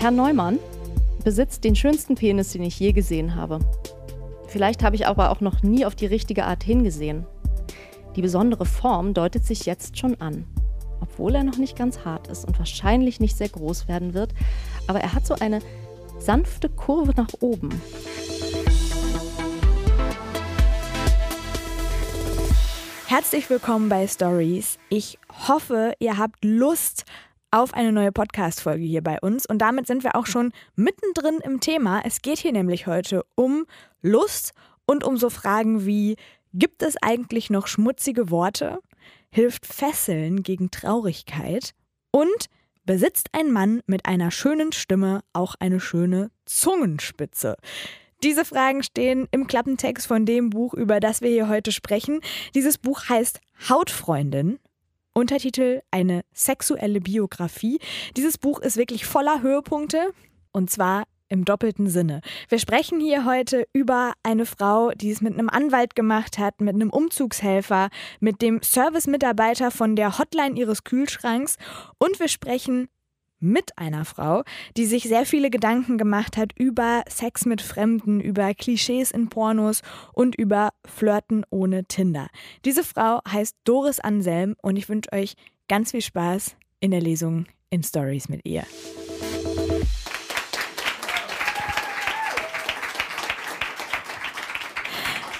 Herr Neumann besitzt den schönsten Penis, den ich je gesehen habe. Vielleicht habe ich aber auch noch nie auf die richtige Art hingesehen. Die besondere Form deutet sich jetzt schon an. Obwohl er noch nicht ganz hart ist und wahrscheinlich nicht sehr groß werden wird, aber er hat so eine sanfte Kurve nach oben. Herzlich willkommen bei Stories. Ich hoffe, ihr habt Lust auf eine neue Podcast-Folge hier bei uns. Und damit sind wir auch schon mittendrin im Thema. Es geht hier nämlich heute um Lust und um so Fragen wie: Gibt es eigentlich noch schmutzige Worte? Hilft Fesseln gegen Traurigkeit? Und besitzt ein Mann mit einer schönen Stimme auch eine schöne Zungenspitze? Diese Fragen stehen im Klappentext von dem Buch, über das wir hier heute sprechen. Dieses Buch heißt Hautfreundin. Untertitel Eine sexuelle Biografie. Dieses Buch ist wirklich voller Höhepunkte und zwar im doppelten Sinne. Wir sprechen hier heute über eine Frau, die es mit einem Anwalt gemacht hat, mit einem Umzugshelfer, mit dem Servicemitarbeiter von der Hotline ihres Kühlschranks und wir sprechen mit einer Frau, die sich sehr viele Gedanken gemacht hat über Sex mit Fremden, über Klischees in Pornos und über Flirten ohne Tinder. Diese Frau heißt Doris Anselm und ich wünsche euch ganz viel Spaß in der Lesung in Stories mit ihr.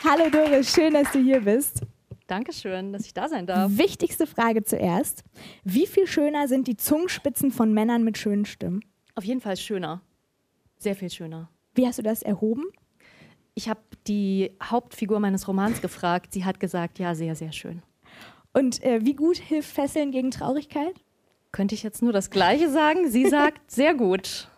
Hallo Doris, schön, dass du hier bist. Dankeschön, dass ich da sein darf. Wichtigste Frage zuerst. Wie viel schöner sind die Zungenspitzen von Männern mit schönen Stimmen? Auf jeden Fall schöner. Sehr viel schöner. Wie hast du das erhoben? Ich habe die Hauptfigur meines Romans gefragt. Sie hat gesagt, ja, sehr, sehr schön. Und äh, wie gut hilft Fesseln gegen Traurigkeit? Könnte ich jetzt nur das Gleiche sagen? Sie sagt, sehr gut.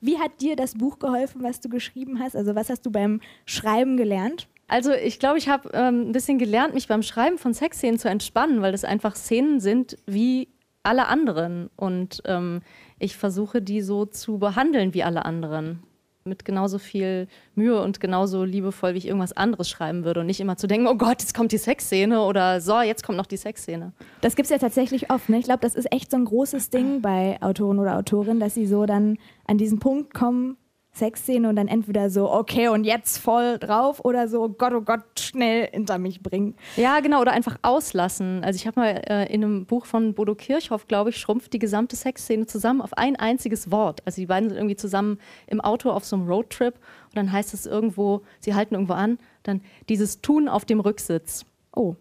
Wie hat dir das Buch geholfen, was du geschrieben hast? Also was hast du beim Schreiben gelernt? Also ich glaube, ich habe ähm, ein bisschen gelernt, mich beim Schreiben von Sexszenen zu entspannen, weil das einfach Szenen sind wie alle anderen. Und ähm, ich versuche, die so zu behandeln wie alle anderen. Mit genauso viel Mühe und genauso liebevoll, wie ich irgendwas anderes schreiben würde. Und nicht immer zu denken, oh Gott, jetzt kommt die Sexszene oder so, jetzt kommt noch die Sexszene. Das gibt es ja tatsächlich oft. Ne? Ich glaube, das ist echt so ein großes Ding bei Autoren oder Autorinnen, dass sie so dann an diesen Punkt kommen, Sexszene und dann entweder so, okay, und jetzt voll drauf oder so, oh Gott, oh Gott, schnell hinter mich bringen. Ja, genau, oder einfach auslassen. Also ich habe mal äh, in einem Buch von Bodo Kirchhoff, glaube ich, schrumpft die gesamte Sexszene zusammen auf ein einziges Wort. Also die beiden sind irgendwie zusammen im Auto auf so einem Roadtrip und dann heißt es irgendwo, sie halten irgendwo an, dann dieses Tun auf dem Rücksitz. Oh,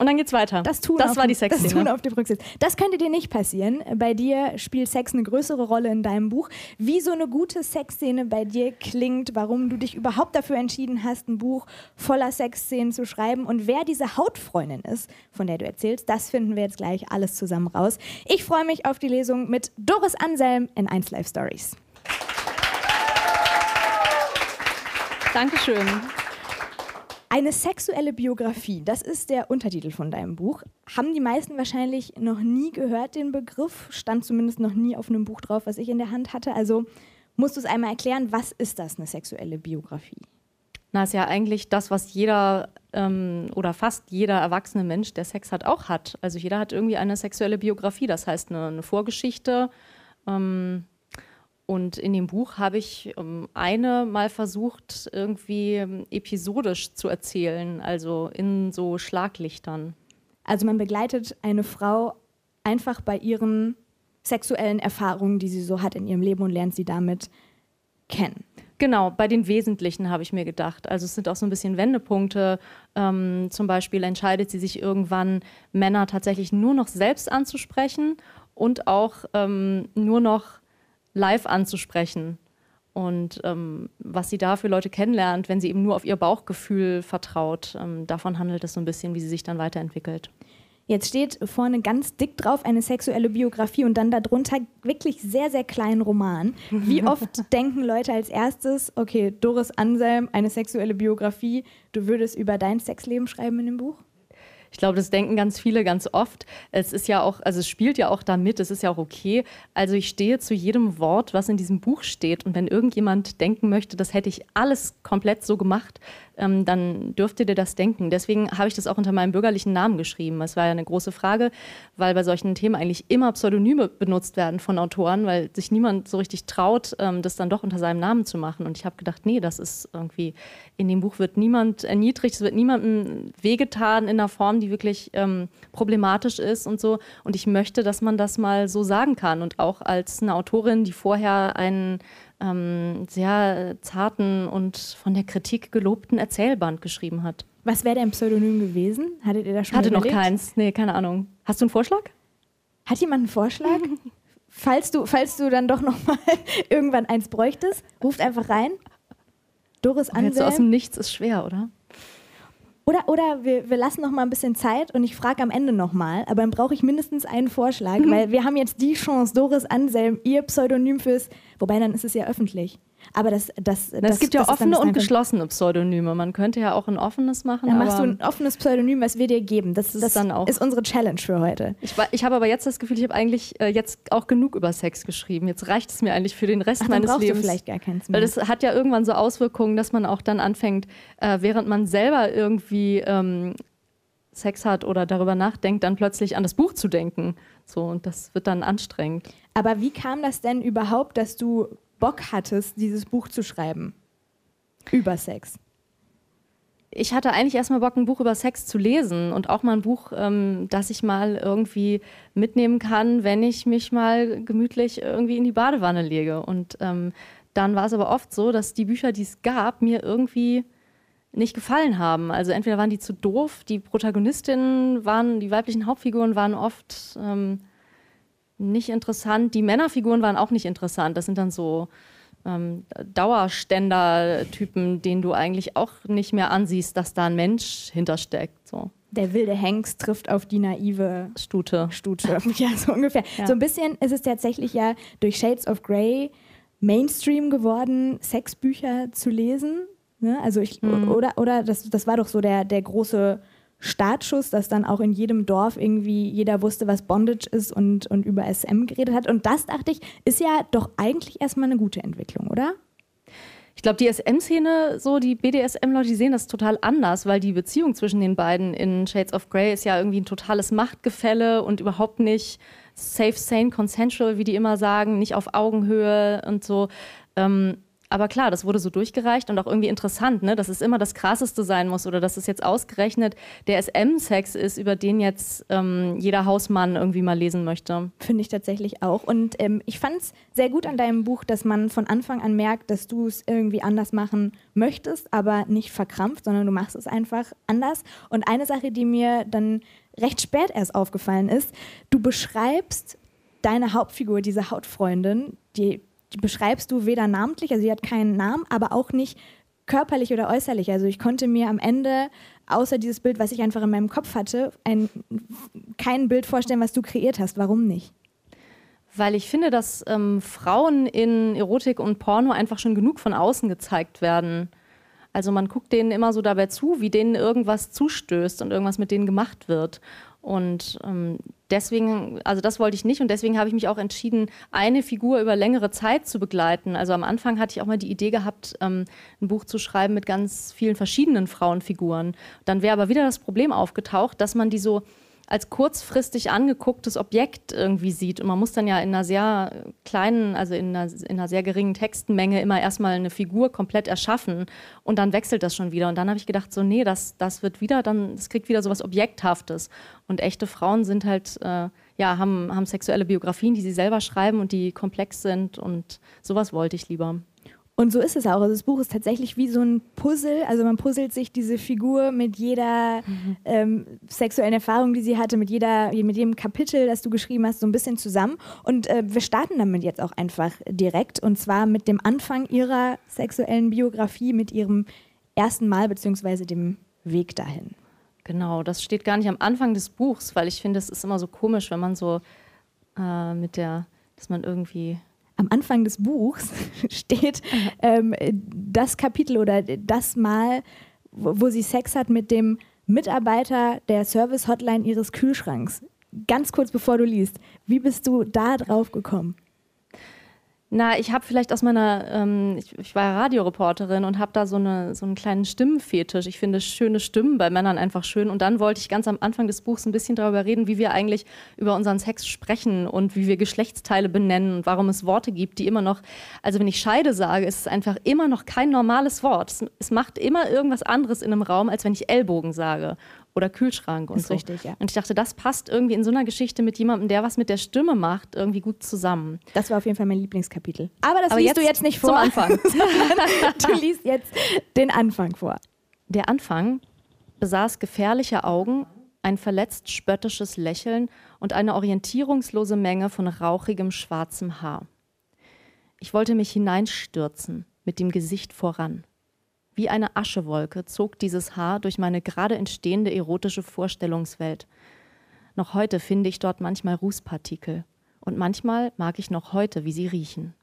und dann geht's weiter. Das, tun das war die Sexszene. Das Tun auf dem Rücksitz. Das könnte dir nicht passieren. Bei dir spielt Sex eine größere Rolle in deinem Buch. Wie so eine gute Sexszene bei dir klingt, warum du dich überhaupt dafür entschieden hast, ein Buch voller Sexszenen zu schreiben und wer diese Hautfreundin ist, von der du erzählst, das finden wir jetzt gleich alles zusammen raus. Ich freue mich auf die Lesung mit Doris Anselm in 1 Live Stories. Dankeschön. Eine sexuelle Biografie, das ist der Untertitel von deinem Buch. Haben die meisten wahrscheinlich noch nie gehört, den Begriff? Stand zumindest noch nie auf einem Buch drauf, was ich in der Hand hatte. Also musst du es einmal erklären, was ist das, eine sexuelle Biografie? Na, ist ja eigentlich das, was jeder ähm, oder fast jeder erwachsene Mensch, der Sex hat, auch hat. Also jeder hat irgendwie eine sexuelle Biografie, das heißt eine, eine Vorgeschichte. Ähm, und in dem Buch habe ich ähm, eine mal versucht, irgendwie ähm, episodisch zu erzählen, also in so Schlaglichtern. Also man begleitet eine Frau einfach bei ihren sexuellen Erfahrungen, die sie so hat in ihrem Leben und lernt sie damit kennen. Genau, bei den Wesentlichen habe ich mir gedacht. Also es sind auch so ein bisschen Wendepunkte. Ähm, zum Beispiel entscheidet sie sich irgendwann, Männer tatsächlich nur noch selbst anzusprechen und auch ähm, nur noch live anzusprechen und ähm, was sie da für Leute kennenlernt, wenn sie eben nur auf ihr Bauchgefühl vertraut. Ähm, davon handelt es so ein bisschen, wie sie sich dann weiterentwickelt. Jetzt steht vorne ganz dick drauf eine sexuelle Biografie und dann darunter wirklich sehr, sehr kleinen Roman. Wie oft denken Leute als erstes, okay, Doris Anselm, eine sexuelle Biografie, du würdest über dein Sexleben schreiben in dem Buch? Ich glaube, das denken ganz viele ganz oft. Es ist ja auch, also es spielt ja auch damit, es ist ja auch okay. Also ich stehe zu jedem Wort, was in diesem Buch steht. Und wenn irgendjemand denken möchte, das hätte ich alles komplett so gemacht, ähm, dann dürft ihr das denken. Deswegen habe ich das auch unter meinem bürgerlichen Namen geschrieben. Es war ja eine große Frage, weil bei solchen Themen eigentlich immer Pseudonyme benutzt werden von Autoren, weil sich niemand so richtig traut, ähm, das dann doch unter seinem Namen zu machen. Und ich habe gedacht, nee, das ist irgendwie, in dem Buch wird niemand erniedrigt, es wird niemandem wehgetan in einer Form, die wirklich ähm, problematisch ist und so. Und ich möchte, dass man das mal so sagen kann. Und auch als eine Autorin, die vorher einen ähm, sehr zarten und von der Kritik gelobten Erzählband geschrieben hat. Was wäre dein Pseudonym gewesen? Hattet ihr da schon Hatte überlegt? noch keins. Nee, keine Ahnung. Hast du einen Vorschlag? Hat jemand einen Vorschlag? falls, du, falls du dann doch noch mal irgendwann eins bräuchtest, ruft einfach rein. Doris Jetzt so aus Anselm. dem Nichts ist schwer, oder? Oder, oder wir, wir lassen noch mal ein bisschen Zeit und ich frage am Ende noch mal. Aber dann brauche ich mindestens einen Vorschlag, weil wir haben jetzt die Chance, Doris Anselm, ihr Pseudonym fürs... Wobei, dann ist es ja öffentlich. Aber das... das, das es gibt ja das ist offene und geschlossene Pseudonyme. Man könnte ja auch ein offenes machen. Dann machst du ein offenes Pseudonym, was wir dir geben. Das, ist das dann auch- ist unsere Challenge für heute. ich, ich habe aber jetzt das Gefühl, ich habe eigentlich äh, jetzt auch genug über Sex geschrieben. Jetzt reicht es mir eigentlich für den Rest Ach, meines brauchst Lebens. du vielleicht gar keins Weil mehr. das hat ja irgendwann so Auswirkungen, dass man auch dann anfängt, äh, während man selber irgendwie ähm, Sex hat oder darüber nachdenkt, dann plötzlich an das Buch zu denken. So, und das wird dann anstrengend. Aber wie kam das denn überhaupt, dass du Bock hattest, dieses Buch zu schreiben? Über Sex. Ich hatte eigentlich erstmal Bock, ein Buch über Sex zu lesen und auch mal ein Buch, ähm, das ich mal irgendwie mitnehmen kann, wenn ich mich mal gemütlich irgendwie in die Badewanne lege. Und ähm, dann war es aber oft so, dass die Bücher, die es gab, mir irgendwie nicht gefallen haben. Also entweder waren die zu doof, die Protagonistinnen waren, die weiblichen Hauptfiguren waren oft ähm, nicht interessant, die Männerfiguren waren auch nicht interessant. Das sind dann so ähm, Dauerständer-Typen, denen du eigentlich auch nicht mehr ansiehst, dass da ein Mensch hintersteckt. So, Der wilde Hengst trifft auf die naive Stute. Stute. Ja, so ungefähr. Ja. So ein bisschen ist es tatsächlich ja durch Shades of Grey Mainstream geworden, Sexbücher zu lesen. Ne? Also ich, Mhm. oder, oder das, das war doch so der, der große Startschuss, dass dann auch in jedem Dorf irgendwie jeder wusste, was Bondage ist und, und über SM geredet hat. Und das, dachte ich, ist ja doch eigentlich erstmal eine gute Entwicklung, oder? Ich glaube, die SM-Szene, so die BDSM-Leute, die sehen das total anders, weil die Beziehung zwischen den beiden in Shades of Grey ist ja irgendwie ein totales Machtgefälle und überhaupt nicht safe, sane, consensual, wie die immer sagen, nicht auf Augenhöhe und so. Ähm, aber klar, das wurde so durchgereicht und auch irgendwie interessant, ne? dass es immer das Krasseste sein muss oder dass es jetzt ausgerechnet der SM-Sex ist, über den jetzt ähm, jeder Hausmann irgendwie mal lesen möchte. Finde ich tatsächlich auch. Und ähm, ich fand es sehr gut an deinem Buch, dass man von Anfang an merkt, dass du es irgendwie anders machen möchtest, aber nicht verkrampft, sondern du machst es einfach anders. Und eine Sache, die mir dann recht spät erst aufgefallen ist, du beschreibst deine Hauptfigur, diese Hautfreundin, die, die beschreibst du weder namentlich, also sie hat keinen Namen, aber auch nicht körperlich oder äußerlich. Also ich konnte mir am Ende, außer dieses Bild, was ich einfach in meinem Kopf hatte, ein, kein Bild vorstellen, was du kreiert hast. Warum nicht? Weil ich finde, dass ähm, Frauen in Erotik und Porno einfach schon genug von außen gezeigt werden. Also man guckt denen immer so dabei zu, wie denen irgendwas zustößt und irgendwas mit denen gemacht wird. Und ähm, deswegen, also das wollte ich nicht und deswegen habe ich mich auch entschieden, eine Figur über längere Zeit zu begleiten. Also am Anfang hatte ich auch mal die Idee gehabt, ähm, ein Buch zu schreiben mit ganz vielen verschiedenen Frauenfiguren. Dann wäre aber wieder das Problem aufgetaucht, dass man die so als kurzfristig angegucktes Objekt irgendwie sieht. Und man muss dann ja in einer sehr kleinen, also in einer, in einer sehr geringen Textmenge immer erstmal eine Figur komplett erschaffen und dann wechselt das schon wieder. Und dann habe ich gedacht, so, nee, das, das wird wieder, dann, das kriegt wieder so was Objekthaftes. Und echte Frauen sind halt, äh, ja, haben, haben sexuelle Biografien, die sie selber schreiben und die komplex sind und sowas wollte ich lieber. Und so ist es auch. Also das Buch ist tatsächlich wie so ein Puzzle. Also man puzzelt sich diese Figur mit jeder ähm, sexuellen Erfahrung, die sie hatte, mit, jeder, mit jedem Kapitel, das du geschrieben hast, so ein bisschen zusammen. Und äh, wir starten damit jetzt auch einfach direkt. Und zwar mit dem Anfang ihrer sexuellen Biografie, mit ihrem ersten Mal beziehungsweise dem Weg dahin. Genau, das steht gar nicht am Anfang des Buchs, weil ich finde, es ist immer so komisch, wenn man so äh, mit der, dass man irgendwie am Anfang des Buchs steht ähm, das Kapitel oder das Mal, wo, wo sie Sex hat mit dem Mitarbeiter der Service-Hotline ihres Kühlschranks. Ganz kurz bevor du liest, wie bist du da drauf gekommen? Na, ich habe vielleicht aus meiner, ähm, ich, ich, war Radioreporterin und habe da so, eine, so einen kleinen Stimmenfetisch. Ich finde schöne Stimmen bei Männern einfach schön. Und dann wollte ich ganz am Anfang des Buchs ein bisschen darüber reden, wie wir eigentlich über unseren Sex sprechen und wie wir Geschlechtsteile benennen und warum es Worte gibt, die immer noch, also wenn ich Scheide sage, ist es einfach immer noch kein normales Wort. Es, es macht immer irgendwas anderes in einem Raum, als wenn ich Ellbogen sage oder Kühlschrank und ist so. Richtig, ja. Und ich dachte, das passt irgendwie in so einer Geschichte mit jemandem, der was mit der Stimme macht, irgendwie gut zusammen. Das war auf jeden Fall mein Lieblingskapitel. Aber das Aber liest jetzt du jetzt nicht vor. Zum Anfang. du liest jetzt den Anfang vor. Der Anfang besaß gefährliche Augen, ein verletzt spöttisches Lächeln und eine orientierungslose Menge von rauchigem schwarzem Haar. Ich wollte mich hineinstürzen, mit dem Gesicht voran. Wie eine Aschewolke zog dieses Haar durch meine gerade entstehende erotische Vorstellungswelt. Noch heute finde ich dort manchmal Rußpartikel. Und manchmal mag ich noch heute, wie sie riechen.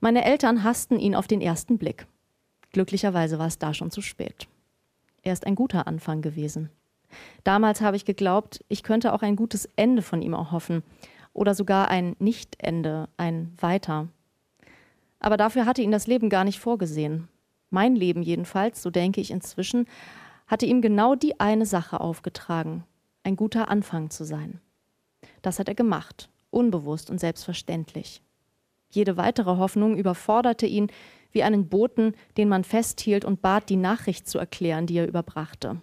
Meine Eltern hassten ihn auf den ersten Blick. Glücklicherweise war es da schon zu spät. Er ist ein guter Anfang gewesen. Damals habe ich geglaubt, ich könnte auch ein gutes Ende von ihm erhoffen. Oder sogar ein Nicht-Ende, ein Weiter. Aber dafür hatte ihn das Leben gar nicht vorgesehen. Mein Leben jedenfalls, so denke ich inzwischen, hatte ihm genau die eine Sache aufgetragen, ein guter Anfang zu sein. Das hat er gemacht, unbewusst und selbstverständlich. Jede weitere Hoffnung überforderte ihn wie einen Boten, den man festhielt und bat, die Nachricht zu erklären, die er überbrachte.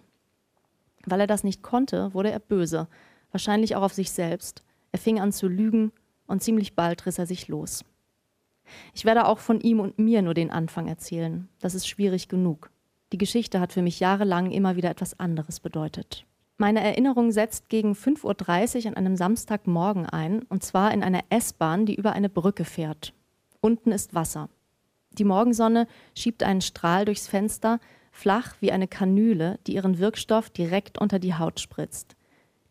Weil er das nicht konnte, wurde er böse, wahrscheinlich auch auf sich selbst. Er fing an zu lügen und ziemlich bald riss er sich los. Ich werde auch von ihm und mir nur den Anfang erzählen. Das ist schwierig genug. Die Geschichte hat für mich jahrelang immer wieder etwas anderes bedeutet. Meine Erinnerung setzt gegen 5.30 Uhr an einem Samstagmorgen ein, und zwar in einer S-Bahn, die über eine Brücke fährt. Unten ist Wasser. Die Morgensonne schiebt einen Strahl durchs Fenster, flach wie eine Kanüle, die ihren Wirkstoff direkt unter die Haut spritzt.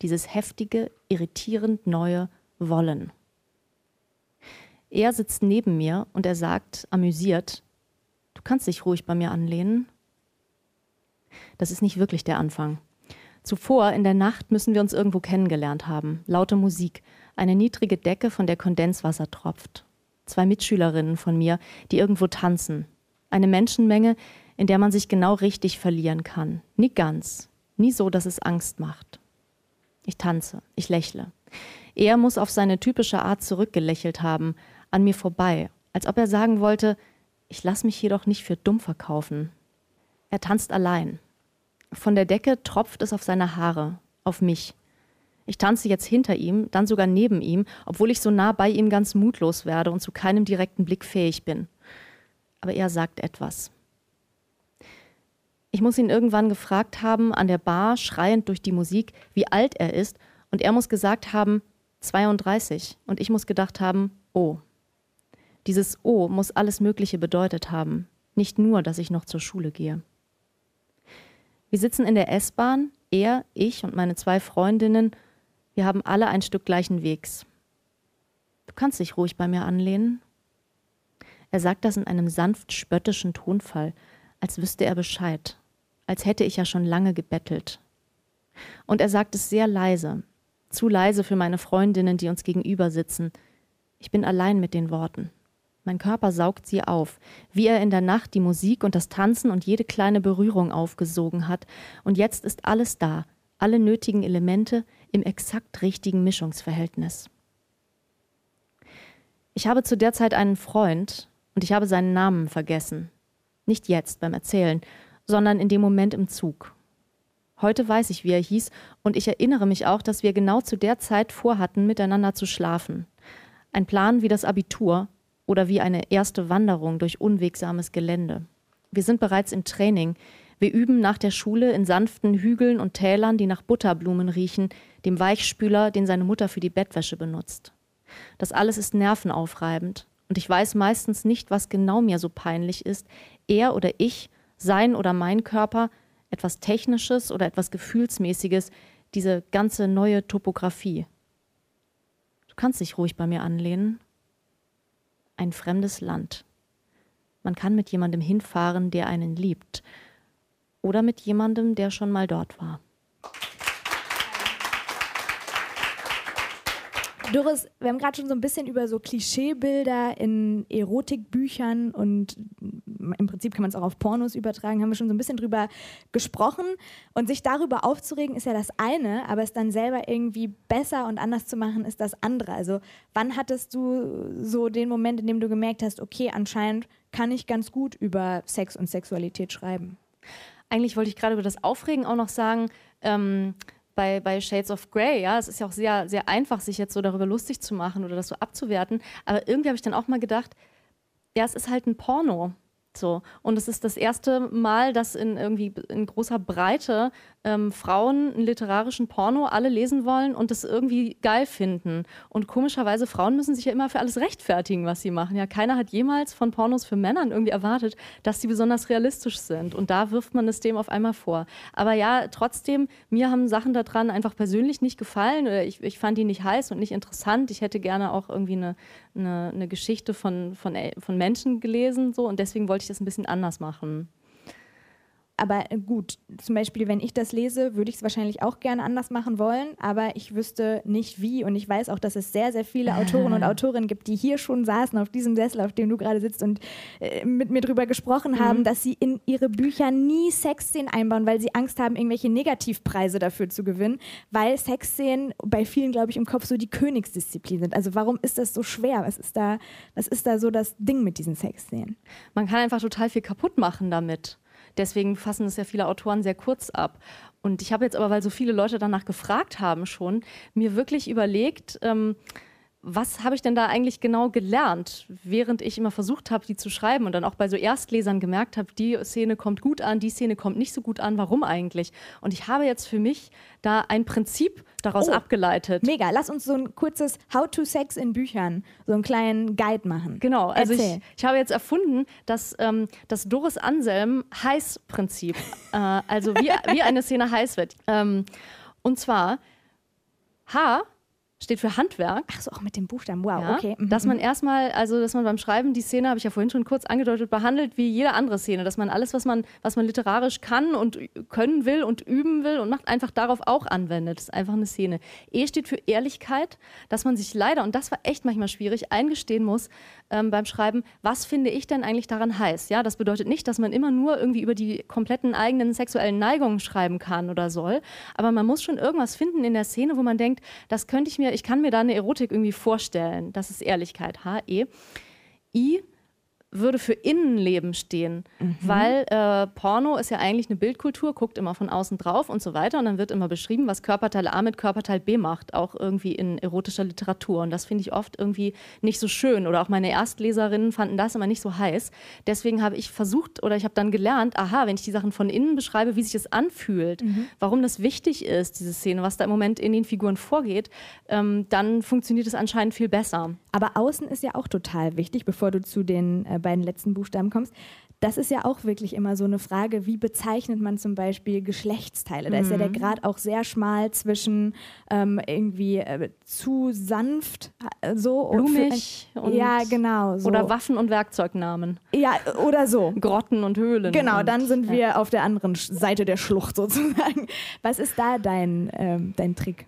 Dieses heftige, irritierend neue Wollen. Er sitzt neben mir und er sagt, amüsiert, du kannst dich ruhig bei mir anlehnen. Das ist nicht wirklich der Anfang. Zuvor in der Nacht müssen wir uns irgendwo kennengelernt haben. Laute Musik, eine niedrige Decke, von der Kondenswasser tropft. Zwei Mitschülerinnen von mir, die irgendwo tanzen. Eine Menschenmenge, in der man sich genau richtig verlieren kann. Nie ganz, nie so, dass es Angst macht. Ich tanze, ich lächle. Er muss auf seine typische Art zurückgelächelt haben, an mir vorbei, als ob er sagen wollte, ich lass mich jedoch nicht für dumm verkaufen. Er tanzt allein. Von der Decke tropft es auf seine Haare, auf mich. Ich tanze jetzt hinter ihm, dann sogar neben ihm, obwohl ich so nah bei ihm ganz mutlos werde und zu keinem direkten Blick fähig bin. Aber er sagt etwas. Ich muss ihn irgendwann gefragt haben, an der Bar, schreiend durch die Musik, wie alt er ist, und er muss gesagt haben, 32. Und ich muss gedacht haben, oh. Dieses O muss alles Mögliche bedeutet haben, nicht nur, dass ich noch zur Schule gehe. Wir sitzen in der S-Bahn, er, ich und meine zwei Freundinnen, wir haben alle ein Stück gleichen Wegs. Du kannst dich ruhig bei mir anlehnen. Er sagt das in einem sanft spöttischen Tonfall, als wüsste er Bescheid, als hätte ich ja schon lange gebettelt. Und er sagt es sehr leise, zu leise für meine Freundinnen, die uns gegenüber sitzen. Ich bin allein mit den Worten. Mein Körper saugt sie auf, wie er in der Nacht die Musik und das Tanzen und jede kleine Berührung aufgesogen hat, und jetzt ist alles da, alle nötigen Elemente im exakt richtigen Mischungsverhältnis. Ich habe zu der Zeit einen Freund und ich habe seinen Namen vergessen. Nicht jetzt beim Erzählen, sondern in dem Moment im Zug. Heute weiß ich, wie er hieß, und ich erinnere mich auch, dass wir genau zu der Zeit vorhatten, miteinander zu schlafen. Ein Plan wie das Abitur, oder wie eine erste Wanderung durch unwegsames Gelände. Wir sind bereits im Training. Wir üben nach der Schule in sanften Hügeln und Tälern, die nach Butterblumen riechen, dem Weichspüler, den seine Mutter für die Bettwäsche benutzt. Das alles ist nervenaufreibend und ich weiß meistens nicht, was genau mir so peinlich ist, er oder ich, sein oder mein Körper, etwas Technisches oder etwas Gefühlsmäßiges, diese ganze neue Topographie. Du kannst dich ruhig bei mir anlehnen ein fremdes Land. Man kann mit jemandem hinfahren, der einen liebt. Oder mit jemandem, der schon mal dort war. Doris, wir haben gerade schon so ein bisschen über so Klischeebilder in Erotikbüchern und im Prinzip kann man es auch auf Pornos übertragen, haben wir schon so ein bisschen drüber gesprochen. Und sich darüber aufzuregen ist ja das eine, aber es dann selber irgendwie besser und anders zu machen ist das andere. Also wann hattest du so den Moment, in dem du gemerkt hast, okay, anscheinend kann ich ganz gut über Sex und Sexualität schreiben? Eigentlich wollte ich gerade über das Aufregen auch noch sagen, ähm, bei, bei Shades of Grey, ja, es ist ja auch sehr, sehr einfach, sich jetzt so darüber lustig zu machen oder das so abzuwerten. Aber irgendwie habe ich dann auch mal gedacht, ja, es ist halt ein Porno. So. Und es ist das erste Mal, dass in irgendwie in großer Breite ähm, Frauen einen literarischen Porno alle lesen wollen und das irgendwie geil finden. Und komischerweise, Frauen müssen sich ja immer für alles rechtfertigen, was sie machen. Ja, keiner hat jemals von Pornos für Männern irgendwie erwartet, dass sie besonders realistisch sind. Und da wirft man es dem auf einmal vor. Aber ja, trotzdem, mir haben Sachen daran einfach persönlich nicht gefallen. Ich, ich fand die nicht heiß und nicht interessant. Ich hätte gerne auch irgendwie eine, eine, eine Geschichte von, von, von Menschen gelesen. So. Und deswegen wollte ich das ein bisschen anders machen. Aber äh, gut, zum Beispiel, wenn ich das lese, würde ich es wahrscheinlich auch gerne anders machen wollen, aber ich wüsste nicht wie. Und ich weiß auch, dass es sehr, sehr viele Autoren und Autorinnen gibt, die hier schon saßen auf diesem Sessel, auf dem du gerade sitzt und äh, mit mir drüber gesprochen mhm. haben, dass sie in ihre Bücher nie Sexszenen einbauen, weil sie Angst haben, irgendwelche Negativpreise dafür zu gewinnen, weil Sexszenen bei vielen, glaube ich, im Kopf so die Königsdisziplin sind. Also warum ist das so schwer? Was ist da, was ist da so das Ding mit diesen Sexszenen? Man kann einfach total viel kaputt machen damit. Deswegen fassen es ja viele Autoren sehr kurz ab. Und ich habe jetzt aber, weil so viele Leute danach gefragt haben schon, mir wirklich überlegt, ähm, was habe ich denn da eigentlich genau gelernt, während ich immer versucht habe, die zu schreiben und dann auch bei so Erstlesern gemerkt habe, die Szene kommt gut an, die Szene kommt nicht so gut an, warum eigentlich? Und ich habe jetzt für mich da ein Prinzip daraus oh, abgeleitet. Mega, lass uns so ein kurzes How to Sex in Büchern, so einen kleinen Guide machen. Genau, also ich, ich, habe jetzt erfunden, dass ähm, das Doris Anselm Heiß-Prinzip, äh, also wie, wie eine Szene heiß wird. Ähm, und zwar H steht für Handwerk. Ach so, auch mit dem Buchstaben. Wow, ja, okay. Mhm. Dass man erstmal, also dass man beim Schreiben die Szene, habe ich ja vorhin schon kurz angedeutet, behandelt wie jede andere Szene. Dass man alles, was man, was man literarisch kann und können will und üben will und macht, einfach darauf auch anwendet. Das ist einfach eine Szene. E steht für Ehrlichkeit, dass man sich leider, und das war echt manchmal schwierig, eingestehen muss ähm, beim Schreiben, was finde ich denn eigentlich daran heiß? Ja, das bedeutet nicht, dass man immer nur irgendwie über die kompletten eigenen sexuellen Neigungen schreiben kann oder soll. Aber man muss schon irgendwas finden in der Szene, wo man denkt, das könnte ich mir ich kann mir da eine Erotik irgendwie vorstellen. Das ist Ehrlichkeit. H-E. I würde für Innenleben stehen, mhm. weil äh, Porno ist ja eigentlich eine Bildkultur, guckt immer von außen drauf und so weiter und dann wird immer beschrieben, was Körperteil A mit Körperteil B macht, auch irgendwie in erotischer Literatur und das finde ich oft irgendwie nicht so schön oder auch meine Erstleserinnen fanden das immer nicht so heiß. Deswegen habe ich versucht oder ich habe dann gelernt, aha, wenn ich die Sachen von innen beschreibe, wie sich das anfühlt, mhm. warum das wichtig ist, diese Szene, was da im Moment in den Figuren vorgeht, ähm, dann funktioniert es anscheinend viel besser. Aber außen ist ja auch total wichtig, bevor du zu den äh, beiden letzten Buchstaben kommst. Das ist ja auch wirklich immer so eine Frage, wie bezeichnet man zum Beispiel Geschlechtsteile? Da mhm. ist ja der mhm. Grad auch sehr schmal zwischen ähm, irgendwie äh, zu sanft, äh, so blumig und, und ja genau so. oder Waffen und Werkzeugnamen. Ja oder so Grotten und Höhlen. Genau, und, dann sind ja. wir auf der anderen Seite der Schlucht sozusagen. Was ist da dein ähm, dein Trick?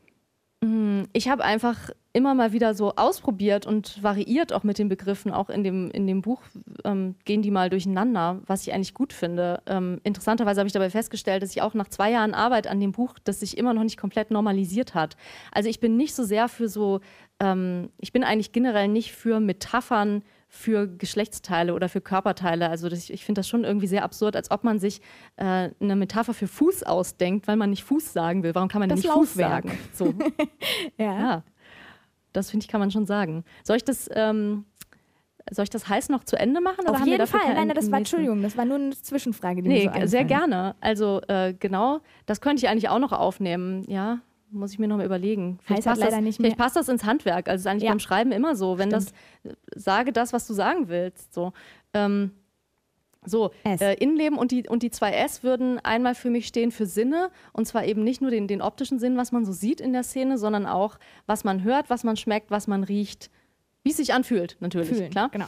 Mhm. Ich habe einfach immer mal wieder so ausprobiert und variiert auch mit den Begriffen. Auch in dem, in dem Buch ähm, gehen die mal durcheinander, was ich eigentlich gut finde. Ähm, interessanterweise habe ich dabei festgestellt, dass ich auch nach zwei Jahren Arbeit an dem Buch, das sich immer noch nicht komplett normalisiert hat. Also ich bin nicht so sehr für so, ähm, ich bin eigentlich generell nicht für Metaphern für Geschlechtsteile oder für Körperteile. Also das, ich finde das schon irgendwie sehr absurd, als ob man sich äh, eine Metapher für Fuß ausdenkt, weil man nicht Fuß sagen will. Warum kann man das nicht Laufwerk. Fuß sagen? So. ja. ja. Das finde ich, kann man schon sagen. Soll ich das, ähm, soll ich das heiß noch zu Ende machen? Auf jeden Fall. Nein, das war, Entschuldigung, das war nur eine Zwischenfrage. Die nee, so sehr gerne. Also äh, genau, das könnte ich eigentlich auch noch aufnehmen, ja. Muss ich mir noch mal überlegen. Vielleicht, passt, das, nicht vielleicht passt das ins Handwerk. Also ist eigentlich ja. beim Schreiben immer so. Wenn Stimmt. das, sage das, was du sagen willst. So. Ähm, so, äh, Innenleben und die, und die zwei S würden einmal für mich stehen für Sinne. Und zwar eben nicht nur den, den optischen Sinn, was man so sieht in der Szene, sondern auch, was man hört, was man schmeckt, was man riecht, wie es sich anfühlt, natürlich. Fühlen, klar. Genau.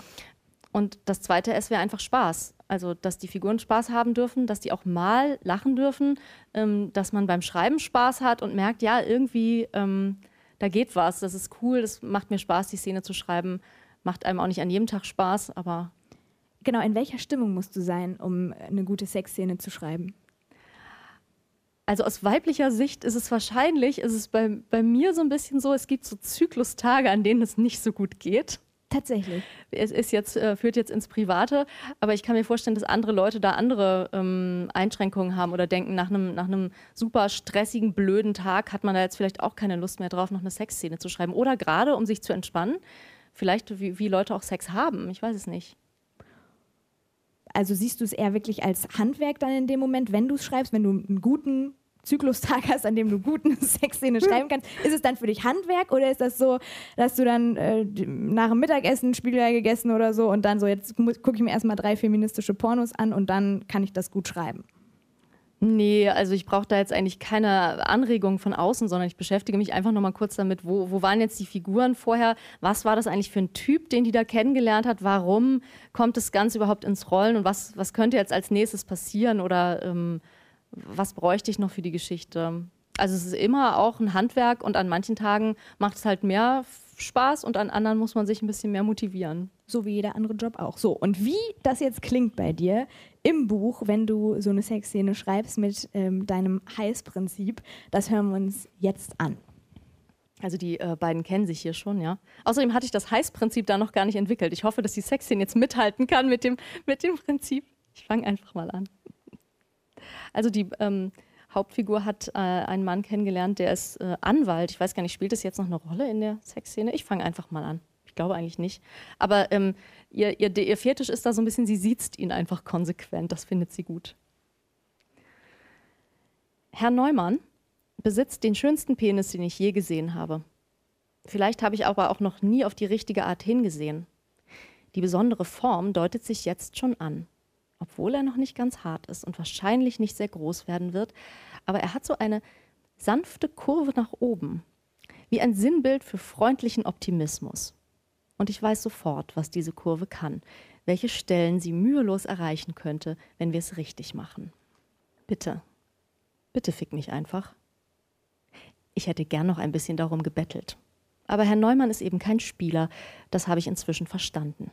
Und das zweite S wäre einfach Spaß. Also, dass die Figuren Spaß haben dürfen, dass die auch mal lachen dürfen, ähm, dass man beim Schreiben Spaß hat und merkt, ja, irgendwie. Ähm, da geht was, das ist cool, das macht mir Spaß, die Szene zu schreiben. Macht einem auch nicht an jedem Tag Spaß, aber. Genau, in welcher Stimmung musst du sein, um eine gute Sexszene zu schreiben? Also aus weiblicher Sicht ist es wahrscheinlich, ist es bei, bei mir so ein bisschen so, es gibt so Zyklustage, an denen es nicht so gut geht. Tatsächlich. Es ist jetzt, äh, führt jetzt ins Private, aber ich kann mir vorstellen, dass andere Leute da andere ähm, Einschränkungen haben oder denken, nach einem nach super stressigen, blöden Tag hat man da jetzt vielleicht auch keine Lust mehr drauf, noch eine Sexszene zu schreiben. Oder gerade, um sich zu entspannen, vielleicht wie, wie Leute auch Sex haben. Ich weiß es nicht. Also siehst du es eher wirklich als Handwerk dann in dem Moment, wenn du es schreibst, wenn du einen guten Zyklustag hast, an dem du gute Sexszene schreiben kannst, ist es dann für dich Handwerk oder ist das so, dass du dann äh, nach dem Mittagessen Spiegelei gegessen oder so und dann so, jetzt gucke ich mir erstmal drei feministische Pornos an und dann kann ich das gut schreiben? Nee, also ich brauche da jetzt eigentlich keine Anregung von außen, sondern ich beschäftige mich einfach nochmal kurz damit, wo, wo waren jetzt die Figuren vorher? Was war das eigentlich für ein Typ, den die da kennengelernt hat? Warum kommt das Ganze überhaupt ins Rollen und was, was könnte jetzt als nächstes passieren? Oder ähm, was bräuchte ich noch für die Geschichte? Also es ist immer auch ein Handwerk und an manchen Tagen macht es halt mehr Spaß und an anderen muss man sich ein bisschen mehr motivieren. So wie jeder andere Job auch. So, und wie das jetzt klingt bei dir im Buch, wenn du so eine Sexszene schreibst mit ähm, deinem Heißprinzip, das hören wir uns jetzt an. Also die äh, beiden kennen sich hier schon, ja. Außerdem hatte ich das Heißprinzip da noch gar nicht entwickelt. Ich hoffe, dass die Sexszene jetzt mithalten kann mit dem, mit dem Prinzip. Ich fange einfach mal an. Also die ähm, Hauptfigur hat äh, einen Mann kennengelernt, der ist äh, Anwalt. Ich weiß gar nicht, spielt das jetzt noch eine Rolle in der Sexszene? Ich fange einfach mal an. Ich glaube eigentlich nicht. Aber ähm, ihr, ihr, ihr Fetisch ist da so ein bisschen, sie sieht ihn einfach konsequent. Das findet sie gut. Herr Neumann besitzt den schönsten Penis, den ich je gesehen habe. Vielleicht habe ich aber auch noch nie auf die richtige Art hingesehen. Die besondere Form deutet sich jetzt schon an obwohl er noch nicht ganz hart ist und wahrscheinlich nicht sehr groß werden wird. Aber er hat so eine sanfte Kurve nach oben, wie ein Sinnbild für freundlichen Optimismus. Und ich weiß sofort, was diese Kurve kann, welche Stellen sie mühelos erreichen könnte, wenn wir es richtig machen. Bitte, bitte fick mich einfach. Ich hätte gern noch ein bisschen darum gebettelt. Aber Herr Neumann ist eben kein Spieler, das habe ich inzwischen verstanden.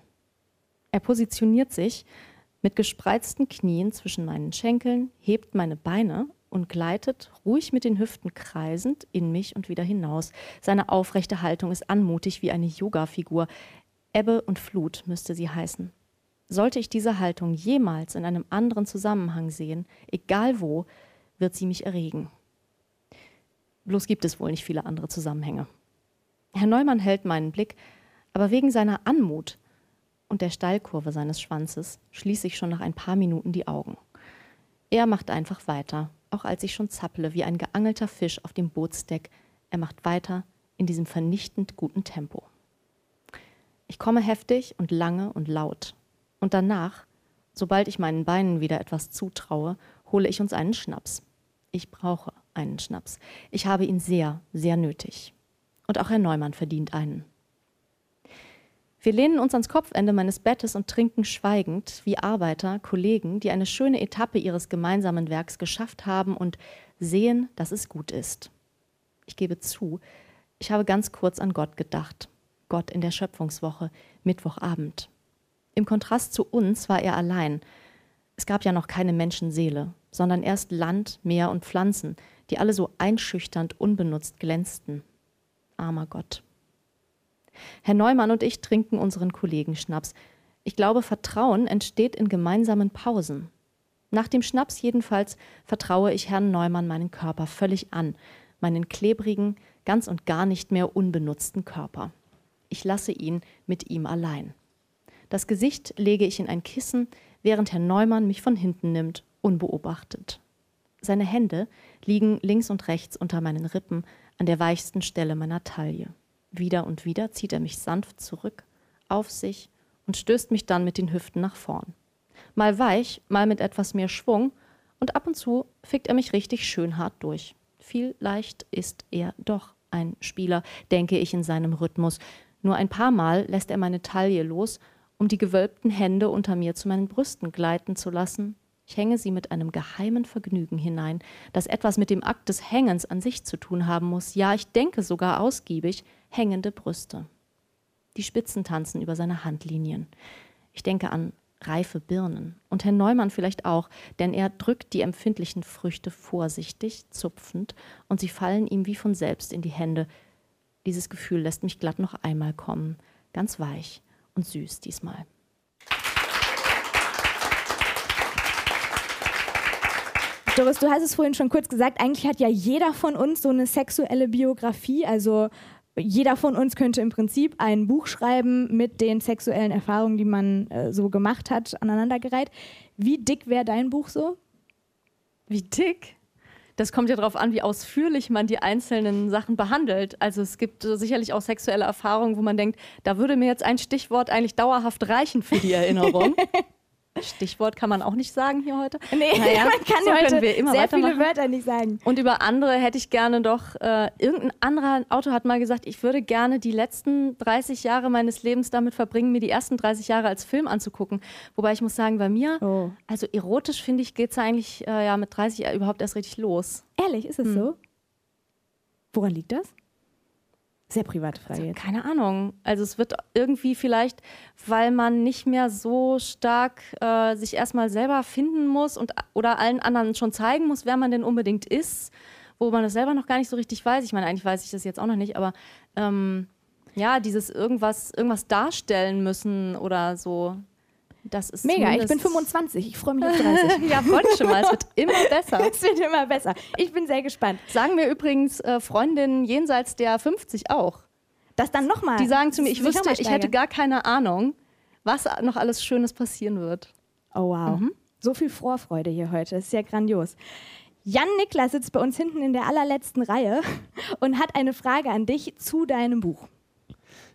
Er positioniert sich, mit gespreizten Knien zwischen meinen Schenkeln, hebt meine Beine und gleitet, ruhig mit den Hüften kreisend, in mich und wieder hinaus. Seine aufrechte Haltung ist anmutig wie eine Yoga-Figur. Ebbe und Flut müsste sie heißen. Sollte ich diese Haltung jemals in einem anderen Zusammenhang sehen, egal wo, wird sie mich erregen. Bloß gibt es wohl nicht viele andere Zusammenhänge. Herr Neumann hält meinen Blick, aber wegen seiner Anmut und der Steilkurve seines Schwanzes schließe ich schon nach ein paar Minuten die Augen. Er macht einfach weiter, auch als ich schon zapple wie ein geangelter Fisch auf dem Bootsdeck. Er macht weiter in diesem vernichtend guten Tempo. Ich komme heftig und lange und laut. Und danach, sobald ich meinen Beinen wieder etwas zutraue, hole ich uns einen Schnaps. Ich brauche einen Schnaps. Ich habe ihn sehr, sehr nötig. Und auch Herr Neumann verdient einen. Wir lehnen uns ans Kopfende meines Bettes und trinken schweigend, wie Arbeiter, Kollegen, die eine schöne Etappe ihres gemeinsamen Werks geschafft haben und sehen, dass es gut ist. Ich gebe zu, ich habe ganz kurz an Gott gedacht. Gott in der Schöpfungswoche, Mittwochabend. Im Kontrast zu uns war er allein. Es gab ja noch keine Menschenseele, sondern erst Land, Meer und Pflanzen, die alle so einschüchternd unbenutzt glänzten. Armer Gott. Herr Neumann und ich trinken unseren Kollegen Schnaps. Ich glaube, Vertrauen entsteht in gemeinsamen Pausen. Nach dem Schnaps jedenfalls vertraue ich Herrn Neumann meinen Körper völlig an, meinen klebrigen, ganz und gar nicht mehr unbenutzten Körper. Ich lasse ihn mit ihm allein. Das Gesicht lege ich in ein Kissen, während Herr Neumann mich von hinten nimmt, unbeobachtet. Seine Hände liegen links und rechts unter meinen Rippen an der weichsten Stelle meiner Taille. Wieder und wieder zieht er mich sanft zurück, auf sich und stößt mich dann mit den Hüften nach vorn. Mal weich, mal mit etwas mehr Schwung und ab und zu fickt er mich richtig schön hart durch. Vielleicht ist er doch ein Spieler, denke ich in seinem Rhythmus. Nur ein paar Mal lässt er meine Taille los, um die gewölbten Hände unter mir zu meinen Brüsten gleiten zu lassen Ich hänge sie mit einem geheimen Vergnügen hinein, das etwas mit dem Akt des Hängens an sich zu tun haben muss. Ja, ich denke sogar ausgiebig hängende Brüste. Die Spitzen tanzen über seine Handlinien. Ich denke an reife Birnen. Und Herr Neumann vielleicht auch, denn er drückt die empfindlichen Früchte vorsichtig, zupfend, und sie fallen ihm wie von selbst in die Hände. Dieses Gefühl lässt mich glatt noch einmal kommen, ganz weich und süß diesmal. Doris, du hast es vorhin schon kurz gesagt, eigentlich hat ja jeder von uns so eine sexuelle Biografie, also jeder von uns könnte im Prinzip ein Buch schreiben mit den sexuellen Erfahrungen, die man äh, so gemacht hat, aneinandergereiht. Wie dick wäre dein Buch so? Wie dick? Das kommt ja darauf an, wie ausführlich man die einzelnen Sachen behandelt. Also es gibt äh, sicherlich auch sexuelle Erfahrungen, wo man denkt, da würde mir jetzt ein Stichwort eigentlich dauerhaft reichen für die Erinnerung. Stichwort kann man auch nicht sagen hier heute. Nee, naja, man kann so heute sehr viele Wörter nicht sagen. Und über andere hätte ich gerne doch, äh, irgendein anderer Autor hat mal gesagt, ich würde gerne die letzten 30 Jahre meines Lebens damit verbringen, mir die ersten 30 Jahre als Film anzugucken. Wobei ich muss sagen, bei mir, oh. also erotisch finde ich, geht es eigentlich äh, ja, mit 30 überhaupt erst richtig los. Ehrlich, ist es hm. so? Woran liegt das? Sehr private Frage. Also, keine Ahnung. Also es wird irgendwie vielleicht, weil man nicht mehr so stark äh, sich erstmal selber finden muss und oder allen anderen schon zeigen muss, wer man denn unbedingt ist, wo man das selber noch gar nicht so richtig weiß. Ich meine, eigentlich weiß ich das jetzt auch noch nicht, aber ähm, ja, dieses irgendwas, irgendwas darstellen müssen oder so. Das ist Mega, ich bin 25, ich freue mich auf 30. ja, wollte schon mal, es wird immer besser. es wird immer besser. Ich bin sehr gespannt. Sagen mir übrigens äh, Freundinnen jenseits der 50 auch. Das dann nochmal. Die sagen zu mir, ich wüsste, ich hätte gar keine Ahnung, was noch alles Schönes passieren wird. Oh wow. Mhm. So viel Vorfreude hier heute, das ist ja grandios. Jan Niklas sitzt bei uns hinten in der allerletzten Reihe und hat eine Frage an dich zu deinem Buch.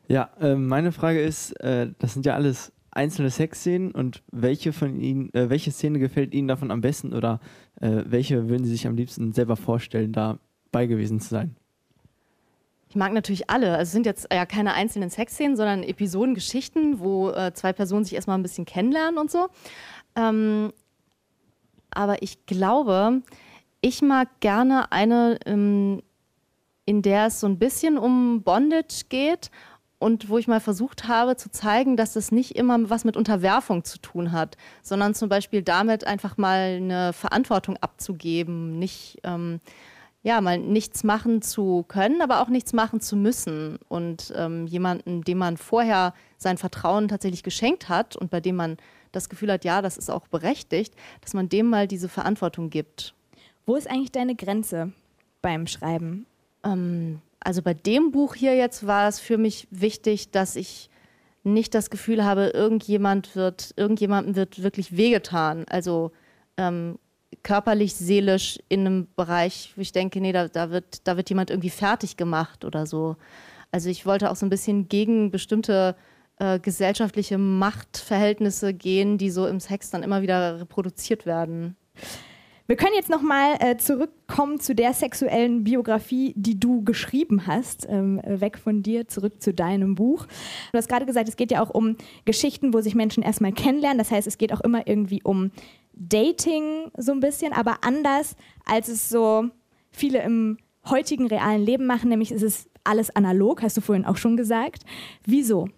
Ja, äh, meine Frage ist, äh, das sind ja alles einzelne Sexszenen und welche von ihnen, äh, welche Szene gefällt Ihnen davon am besten oder äh, welche würden Sie sich am liebsten selber vorstellen, dabei gewesen zu sein? Ich mag natürlich alle. Also es sind jetzt ja keine einzelnen Sexszenen, sondern Episodengeschichten, wo äh, zwei Personen sich erstmal ein bisschen kennenlernen und so. Ähm, aber ich glaube, ich mag gerne eine, ähm, in der es so ein bisschen um Bondage geht und wo ich mal versucht habe zu zeigen, dass das nicht immer was mit Unterwerfung zu tun hat, sondern zum Beispiel damit einfach mal eine Verantwortung abzugeben, nicht ähm, ja mal nichts machen zu können, aber auch nichts machen zu müssen und ähm, jemanden, dem man vorher sein Vertrauen tatsächlich geschenkt hat und bei dem man das Gefühl hat, ja, das ist auch berechtigt, dass man dem mal diese Verantwortung gibt. Wo ist eigentlich deine Grenze beim Schreiben? Ähm, also bei dem Buch hier jetzt war es für mich wichtig, dass ich nicht das Gefühl habe, irgendjemand wird, irgendjemandem wird wirklich wehgetan. Also ähm, körperlich, seelisch in einem Bereich, wo ich denke, nee, da, da, wird, da wird jemand irgendwie fertig gemacht oder so. Also ich wollte auch so ein bisschen gegen bestimmte äh, gesellschaftliche Machtverhältnisse gehen, die so im Sex dann immer wieder reproduziert werden. Wir können jetzt nochmal äh, zurückkommen zu der sexuellen Biografie, die du geschrieben hast. Ähm, weg von dir, zurück zu deinem Buch. Du hast gerade gesagt, es geht ja auch um Geschichten, wo sich Menschen erstmal kennenlernen. Das heißt, es geht auch immer irgendwie um Dating so ein bisschen, aber anders, als es so viele im heutigen realen Leben machen. Nämlich ist es alles analog, hast du vorhin auch schon gesagt. Wieso?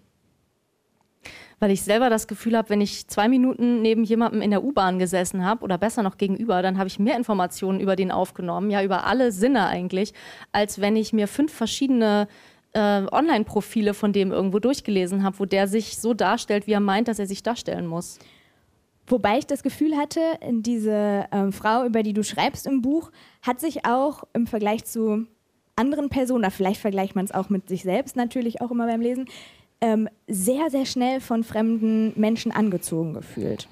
Weil ich selber das Gefühl habe, wenn ich zwei Minuten neben jemandem in der U-Bahn gesessen habe oder besser noch gegenüber, dann habe ich mehr Informationen über den aufgenommen, ja über alle Sinne eigentlich, als wenn ich mir fünf verschiedene äh, Online-Profile von dem irgendwo durchgelesen habe, wo der sich so darstellt, wie er meint, dass er sich darstellen muss. Wobei ich das Gefühl hatte, diese ähm, Frau, über die du schreibst im Buch, hat sich auch im Vergleich zu anderen Personen, oder vielleicht vergleicht man es auch mit sich selbst natürlich auch immer beim Lesen, ähm, sehr, sehr schnell von fremden Menschen angezogen gefühlt.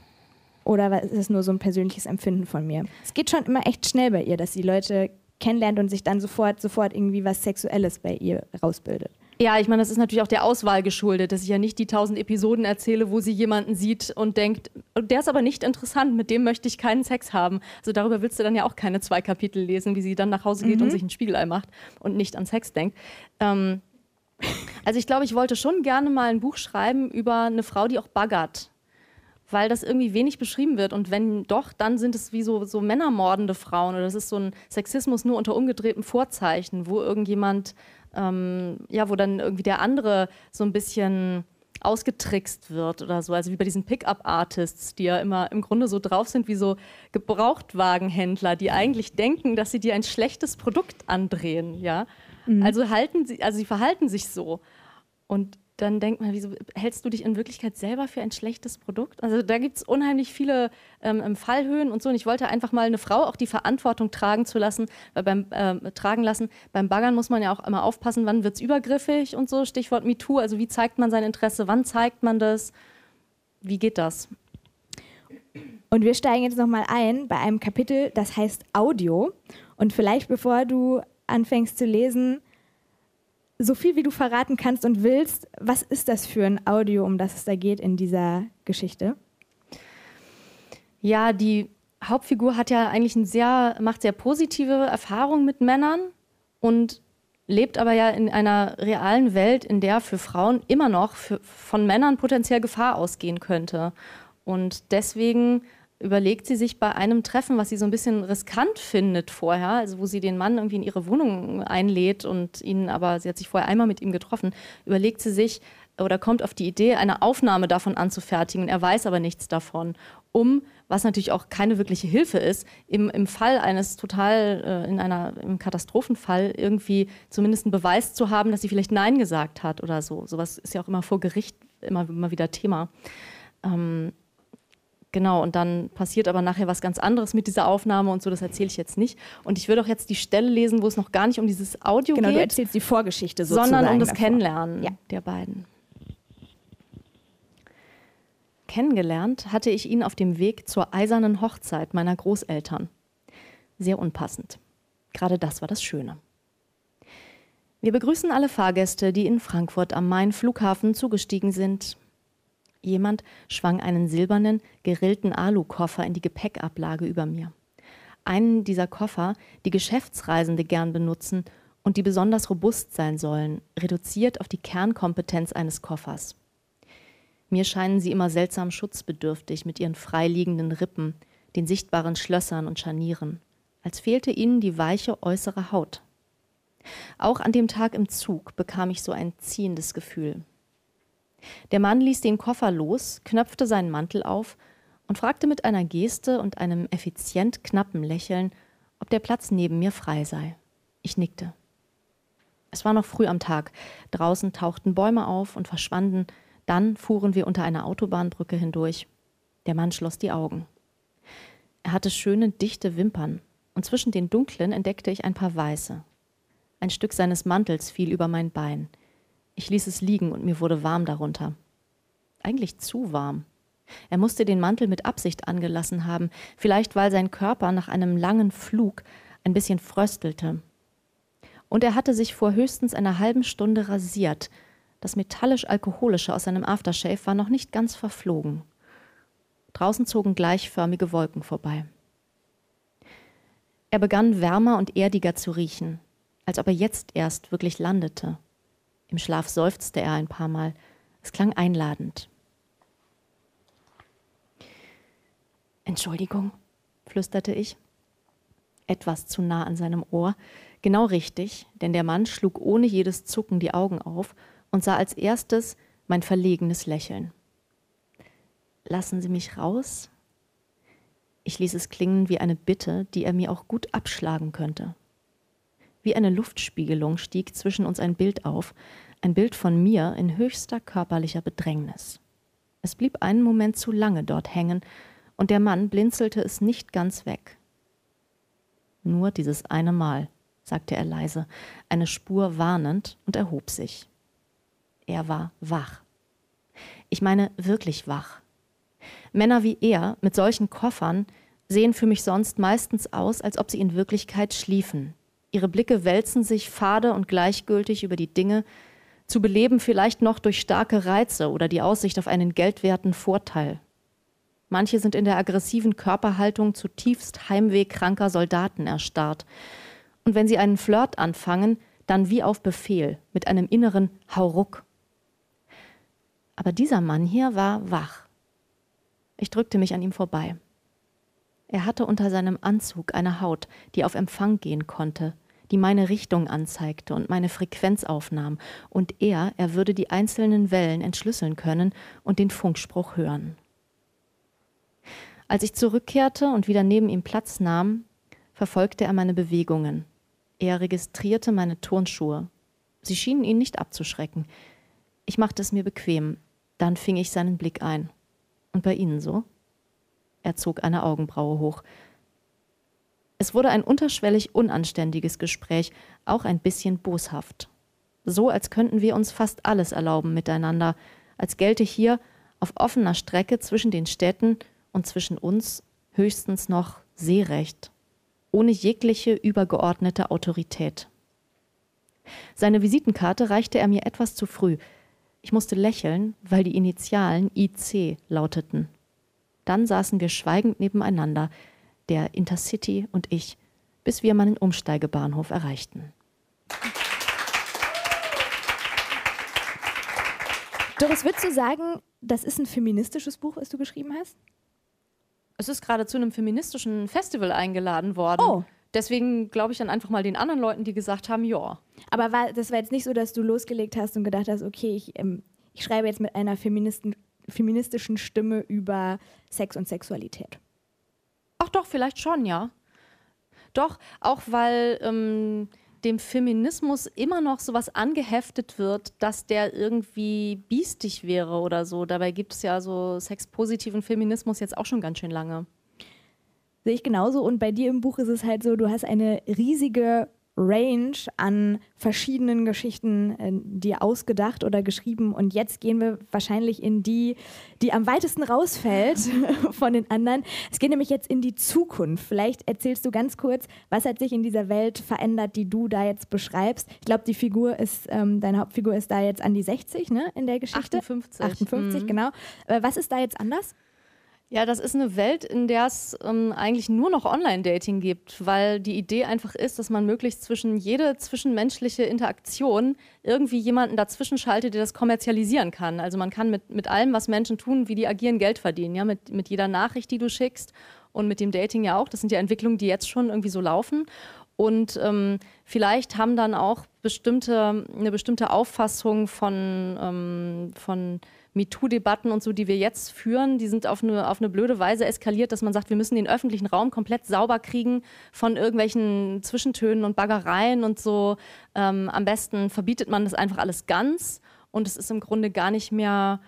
Oder ist es nur so ein persönliches Empfinden von mir? Es geht schon immer echt schnell bei ihr, dass sie Leute kennenlernt und sich dann sofort, sofort irgendwie was Sexuelles bei ihr rausbildet. Ja, ich meine, das ist natürlich auch der Auswahl geschuldet, dass ich ja nicht die tausend Episoden erzähle, wo sie jemanden sieht und denkt, der ist aber nicht interessant, mit dem möchte ich keinen Sex haben. Also darüber willst du dann ja auch keine zwei Kapitel lesen, wie sie dann nach Hause geht mhm. und sich ein Spiegelei macht und nicht an Sex denkt. Ähm, also ich glaube, ich wollte schon gerne mal ein Buch schreiben über eine Frau, die auch baggert. weil das irgendwie wenig beschrieben wird. Und wenn doch, dann sind es wie so, so männermordende Frauen oder das ist so ein Sexismus nur unter umgedrehtem Vorzeichen, wo irgendjemand, ähm, ja, wo dann irgendwie der andere so ein bisschen ausgetrickst wird oder so. Also wie bei diesen Pickup-Artists, die ja immer im Grunde so drauf sind wie so Gebrauchtwagenhändler, die eigentlich denken, dass sie dir ein schlechtes Produkt andrehen, ja. Mhm. Also halten sie, also sie verhalten sich so. Und dann denkt man, wieso hältst du dich in Wirklichkeit selber für ein schlechtes Produkt? Also da gibt es unheimlich viele ähm, ähm, Fallhöhen und so. Und ich wollte einfach mal eine Frau auch die Verantwortung tragen zu lassen, weil beim äh, tragen lassen. Beim Baggern muss man ja auch immer aufpassen, wann wird es übergriffig und so. Stichwort MeToo. Also wie zeigt man sein Interesse? Wann zeigt man das? Wie geht das? Und wir steigen jetzt nochmal ein bei einem Kapitel, das heißt Audio. Und vielleicht bevor du anfängst zu lesen, so viel wie du verraten kannst und willst, was ist das für ein Audio, um das es da geht in dieser Geschichte? Ja, die Hauptfigur hat ja eigentlich ein sehr, macht sehr positive Erfahrungen mit Männern und lebt aber ja in einer realen Welt, in der für Frauen immer noch für, von Männern potenziell Gefahr ausgehen könnte. Und deswegen überlegt sie sich bei einem Treffen, was sie so ein bisschen riskant findet vorher, also wo sie den Mann irgendwie in ihre Wohnung einlädt und ihn aber, sie hat sich vorher einmal mit ihm getroffen, überlegt sie sich oder kommt auf die Idee, eine Aufnahme davon anzufertigen. Er weiß aber nichts davon, um, was natürlich auch keine wirkliche Hilfe ist, im, im Fall eines total, äh, in einer, im Katastrophenfall irgendwie zumindest einen Beweis zu haben, dass sie vielleicht Nein gesagt hat oder so. Sowas ist ja auch immer vor Gericht immer, immer wieder Thema. Ähm, Genau, und dann passiert aber nachher was ganz anderes mit dieser Aufnahme und so, das erzähle ich jetzt nicht. Und ich würde auch jetzt die Stelle lesen, wo es noch gar nicht um dieses Audio genau, geht. Genau, du erzählst die Vorgeschichte sozusagen. Sondern um das davor. Kennenlernen ja. der beiden. Kennengelernt hatte ich ihn auf dem Weg zur eisernen Hochzeit meiner Großeltern. Sehr unpassend. Gerade das war das Schöne. Wir begrüßen alle Fahrgäste, die in Frankfurt am Main Flughafen zugestiegen sind. Jemand schwang einen silbernen, gerillten Alukoffer in die Gepäckablage über mir. Einen dieser Koffer, die Geschäftsreisende gern benutzen und die besonders robust sein sollen, reduziert auf die Kernkompetenz eines Koffers. Mir scheinen sie immer seltsam schutzbedürftig mit ihren freiliegenden Rippen, den sichtbaren Schlössern und Scharnieren, als fehlte ihnen die weiche äußere Haut. Auch an dem Tag im Zug bekam ich so ein ziehendes Gefühl. Der Mann ließ den Koffer los, knöpfte seinen Mantel auf und fragte mit einer Geste und einem effizient knappen Lächeln, ob der Platz neben mir frei sei. Ich nickte. Es war noch früh am Tag. Draußen tauchten Bäume auf und verschwanden. Dann fuhren wir unter einer Autobahnbrücke hindurch. Der Mann schloss die Augen. Er hatte schöne, dichte Wimpern, und zwischen den dunklen entdeckte ich ein paar weiße. Ein Stück seines Mantels fiel über mein Bein. Ich ließ es liegen und mir wurde warm darunter. Eigentlich zu warm. Er musste den Mantel mit Absicht angelassen haben, vielleicht weil sein Körper nach einem langen Flug ein bisschen fröstelte. Und er hatte sich vor höchstens einer halben Stunde rasiert. Das metallisch-alkoholische aus seinem Aftershave war noch nicht ganz verflogen. Draußen zogen gleichförmige Wolken vorbei. Er begann wärmer und erdiger zu riechen, als ob er jetzt erst wirklich landete. Im Schlaf seufzte er ein paar Mal. Es klang einladend. Entschuldigung, flüsterte ich. Etwas zu nah an seinem Ohr. Genau richtig, denn der Mann schlug ohne jedes Zucken die Augen auf und sah als erstes mein verlegenes Lächeln. Lassen Sie mich raus? Ich ließ es klingen wie eine Bitte, die er mir auch gut abschlagen könnte. Wie eine Luftspiegelung stieg zwischen uns ein Bild auf, ein Bild von mir in höchster körperlicher Bedrängnis. Es blieb einen Moment zu lange dort hängen, und der Mann blinzelte es nicht ganz weg. Nur dieses eine Mal, sagte er leise, eine Spur warnend und erhob sich. Er war wach. Ich meine wirklich wach. Männer wie er mit solchen Koffern sehen für mich sonst meistens aus, als ob sie in Wirklichkeit schliefen, Ihre Blicke wälzen sich fade und gleichgültig über die Dinge, zu beleben vielleicht noch durch starke Reize oder die Aussicht auf einen geldwerten Vorteil. Manche sind in der aggressiven Körperhaltung zutiefst heimwehkranker Soldaten erstarrt. Und wenn sie einen Flirt anfangen, dann wie auf Befehl, mit einem inneren Hauruck. Aber dieser Mann hier war wach. Ich drückte mich an ihm vorbei. Er hatte unter seinem Anzug eine Haut, die auf Empfang gehen konnte, die meine Richtung anzeigte und meine Frequenz aufnahm, und er, er würde die einzelnen Wellen entschlüsseln können und den Funkspruch hören. Als ich zurückkehrte und wieder neben ihm Platz nahm, verfolgte er meine Bewegungen. Er registrierte meine Turnschuhe. Sie schienen ihn nicht abzuschrecken. Ich machte es mir bequem. Dann fing ich seinen Blick ein. Und bei Ihnen so? Er zog eine Augenbraue hoch. Es wurde ein unterschwellig unanständiges Gespräch, auch ein bisschen boshaft. So, als könnten wir uns fast alles erlauben miteinander, als gelte hier auf offener Strecke zwischen den Städten und zwischen uns höchstens noch Seerecht, ohne jegliche übergeordnete Autorität. Seine Visitenkarte reichte er mir etwas zu früh. Ich musste lächeln, weil die Initialen IC lauteten. Dann saßen wir schweigend nebeneinander, der Intercity und ich, bis wir meinen Umsteigebahnhof erreichten. Doris, würdest du sagen, das ist ein feministisches Buch, was du geschrieben hast? Es ist gerade zu einem feministischen Festival eingeladen worden. Oh. Deswegen glaube ich dann einfach mal den anderen Leuten, die gesagt haben, ja. Aber war, das war jetzt nicht so, dass du losgelegt hast und gedacht hast, okay, ich, ähm, ich schreibe jetzt mit einer Feministen, feministischen Stimme über Sex und Sexualität. Ach doch, vielleicht schon, ja. Doch, auch weil ähm, dem Feminismus immer noch sowas angeheftet wird, dass der irgendwie biestig wäre oder so. Dabei gibt es ja so sexpositiven Feminismus jetzt auch schon ganz schön lange. Sehe ich genauso. Und bei dir im Buch ist es halt so, du hast eine riesige Range an verschiedenen Geschichten äh, dir ausgedacht oder geschrieben. Und jetzt gehen wir wahrscheinlich in die, die am weitesten rausfällt von den anderen. Es geht nämlich jetzt in die Zukunft. Vielleicht erzählst du ganz kurz, was hat sich in dieser Welt verändert, die du da jetzt beschreibst. Ich glaube, die Figur ist, ähm, deine Hauptfigur ist da jetzt an die 60, ne, in der Geschichte. 58. 58, mhm. genau. Aber was ist da jetzt anders? Ja, das ist eine Welt, in der es ähm, eigentlich nur noch Online-Dating gibt, weil die Idee einfach ist, dass man möglichst zwischen jede zwischenmenschliche Interaktion irgendwie jemanden dazwischen schaltet, der das kommerzialisieren kann. Also man kann mit, mit allem, was Menschen tun, wie die agieren, Geld verdienen. Ja? Mit, mit jeder Nachricht, die du schickst und mit dem Dating ja auch. Das sind ja Entwicklungen, die jetzt schon irgendwie so laufen. Und ähm, vielleicht haben dann auch bestimmte, eine bestimmte Auffassung von, ähm, von MeToo-Debatten und so, die wir jetzt führen, die sind auf eine, auf eine blöde Weise eskaliert, dass man sagt, wir müssen den öffentlichen Raum komplett sauber kriegen von irgendwelchen Zwischentönen und Baggereien und so. Ähm, am besten verbietet man das einfach alles ganz und es ist im Grunde gar nicht mehr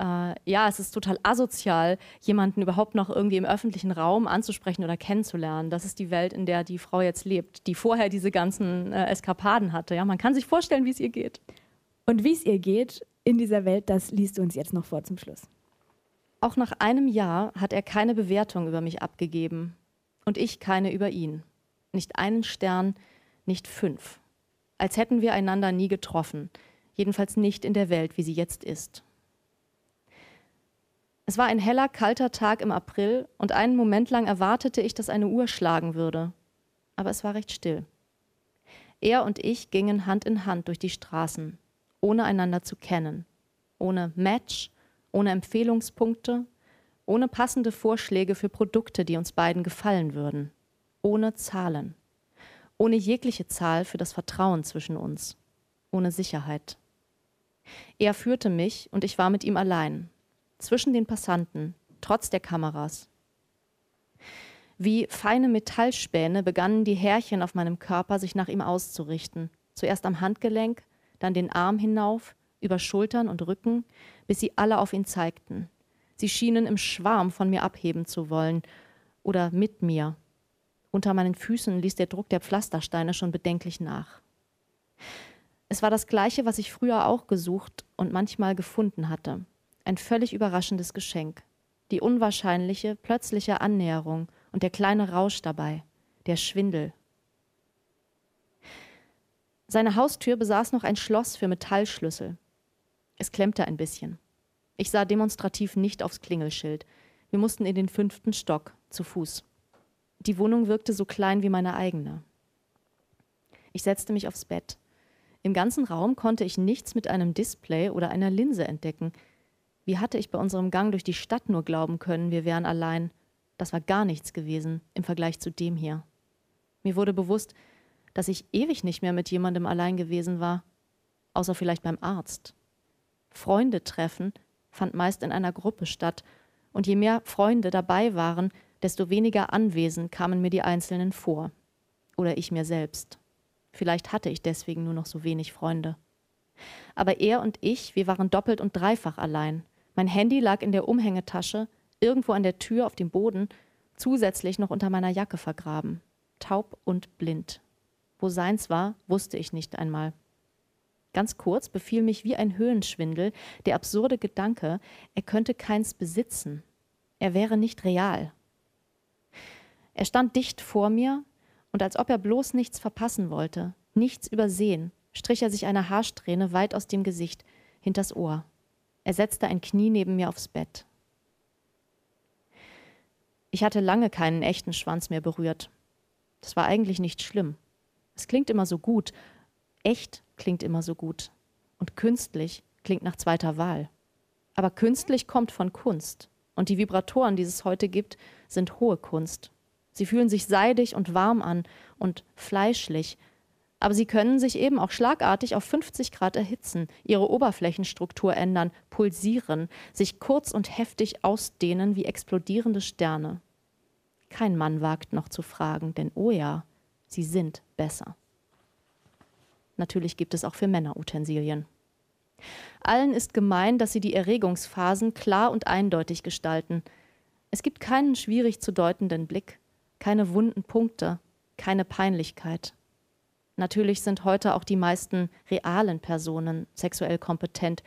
äh, ja, es ist total asozial, jemanden überhaupt noch irgendwie im öffentlichen Raum anzusprechen oder kennenzulernen. Das ist die Welt, in der die Frau jetzt lebt, die vorher diese ganzen äh, Eskapaden hatte. Ja, man kann sich vorstellen, wie es ihr geht. Und wie es ihr geht, in dieser Welt, das liest du uns jetzt noch vor zum Schluss. Auch nach einem Jahr hat er keine Bewertung über mich abgegeben und ich keine über ihn. Nicht einen Stern, nicht fünf. Als hätten wir einander nie getroffen, jedenfalls nicht in der Welt, wie sie jetzt ist. Es war ein heller, kalter Tag im April und einen Moment lang erwartete ich, dass eine Uhr schlagen würde. Aber es war recht still. Er und ich gingen Hand in Hand durch die Straßen ohne einander zu kennen, ohne Match, ohne Empfehlungspunkte, ohne passende Vorschläge für Produkte, die uns beiden gefallen würden, ohne Zahlen, ohne jegliche Zahl für das Vertrauen zwischen uns, ohne Sicherheit. Er führte mich und ich war mit ihm allein, zwischen den Passanten, trotz der Kameras. Wie feine Metallspäne begannen die Härchen auf meinem Körper sich nach ihm auszurichten, zuerst am Handgelenk, dann den Arm hinauf, über Schultern und Rücken, bis sie alle auf ihn zeigten. Sie schienen im Schwarm von mir abheben zu wollen oder mit mir. Unter meinen Füßen ließ der Druck der Pflastersteine schon bedenklich nach. Es war das gleiche, was ich früher auch gesucht und manchmal gefunden hatte. Ein völlig überraschendes Geschenk. Die unwahrscheinliche, plötzliche Annäherung und der kleine Rausch dabei, der Schwindel, seine Haustür besaß noch ein Schloss für Metallschlüssel. Es klemmte ein bisschen. Ich sah demonstrativ nicht aufs Klingelschild. Wir mussten in den fünften Stock, zu Fuß. Die Wohnung wirkte so klein wie meine eigene. Ich setzte mich aufs Bett. Im ganzen Raum konnte ich nichts mit einem Display oder einer Linse entdecken. Wie hatte ich bei unserem Gang durch die Stadt nur glauben können, wir wären allein? Das war gar nichts gewesen im Vergleich zu dem hier. Mir wurde bewusst, dass ich ewig nicht mehr mit jemandem allein gewesen war, außer vielleicht beim Arzt. Freunde treffen fand meist in einer Gruppe statt, und je mehr Freunde dabei waren, desto weniger anwesend kamen mir die Einzelnen vor. Oder ich mir selbst. Vielleicht hatte ich deswegen nur noch so wenig Freunde. Aber er und ich, wir waren doppelt und dreifach allein. Mein Handy lag in der Umhängetasche, irgendwo an der Tür auf dem Boden, zusätzlich noch unter meiner Jacke vergraben. Taub und blind. Wo seins war, wusste ich nicht einmal. Ganz kurz befiel mich wie ein Höhenschwindel der absurde Gedanke, er könnte keins besitzen. Er wäre nicht real. Er stand dicht vor mir, und als ob er bloß nichts verpassen wollte, nichts übersehen, strich er sich eine Haarsträhne weit aus dem Gesicht, hinters Ohr. Er setzte ein Knie neben mir aufs Bett. Ich hatte lange keinen echten Schwanz mehr berührt. Das war eigentlich nicht schlimm. Es klingt immer so gut. Echt klingt immer so gut. Und künstlich klingt nach zweiter Wahl. Aber künstlich kommt von Kunst. Und die Vibratoren, die es heute gibt, sind hohe Kunst. Sie fühlen sich seidig und warm an und fleischlich. Aber sie können sich eben auch schlagartig auf 50 Grad erhitzen, ihre Oberflächenstruktur ändern, pulsieren, sich kurz und heftig ausdehnen wie explodierende Sterne. Kein Mann wagt noch zu fragen, denn oh ja, sie sind besser. Natürlich gibt es auch für Männer Utensilien. Allen ist gemein, dass sie die Erregungsphasen klar und eindeutig gestalten. Es gibt keinen schwierig zu deutenden Blick, keine wunden Punkte, keine Peinlichkeit. Natürlich sind heute auch die meisten realen Personen sexuell kompetent,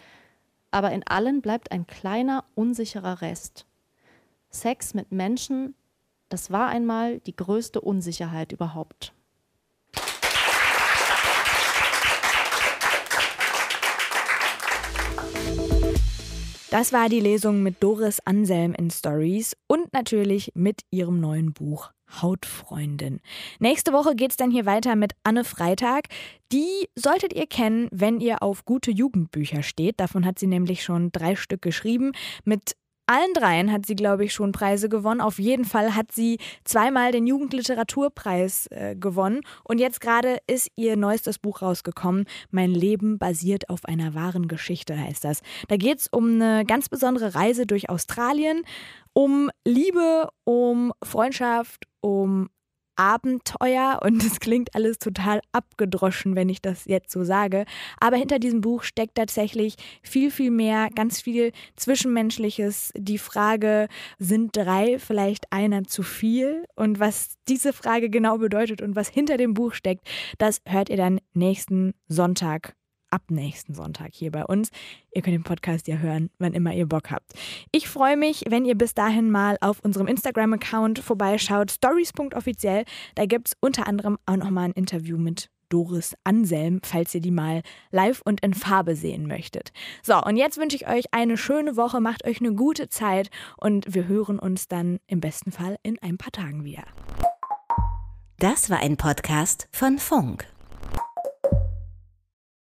aber in allen bleibt ein kleiner, unsicherer Rest. Sex mit Menschen, das war einmal die größte Unsicherheit überhaupt. Das war die Lesung mit Doris Anselm in Stories und natürlich mit ihrem neuen Buch Hautfreundin. Nächste Woche geht es dann hier weiter mit Anne Freitag. Die solltet ihr kennen, wenn ihr auf gute Jugendbücher steht. Davon hat sie nämlich schon drei Stück geschrieben mit allen dreien hat sie, glaube ich, schon Preise gewonnen. Auf jeden Fall hat sie zweimal den Jugendliteraturpreis äh, gewonnen. Und jetzt gerade ist ihr neuestes Buch rausgekommen. Mein Leben basiert auf einer wahren Geschichte heißt das. Da geht es um eine ganz besondere Reise durch Australien, um Liebe, um Freundschaft, um Abenteuer und es klingt alles total abgedroschen, wenn ich das jetzt so sage. Aber hinter diesem Buch steckt tatsächlich viel, viel mehr, ganz viel Zwischenmenschliches. Die Frage, sind drei vielleicht einer zu viel? Und was diese Frage genau bedeutet und was hinter dem Buch steckt, das hört ihr dann nächsten Sonntag ab nächsten Sonntag hier bei uns. Ihr könnt den Podcast ja hören, wann immer ihr Bock habt. Ich freue mich, wenn ihr bis dahin mal auf unserem Instagram-Account vorbeischaut, stories.offiziell. Da gibt es unter anderem auch nochmal ein Interview mit Doris Anselm, falls ihr die mal live und in Farbe sehen möchtet. So, und jetzt wünsche ich euch eine schöne Woche, macht euch eine gute Zeit und wir hören uns dann im besten Fall in ein paar Tagen wieder. Das war ein Podcast von Funk.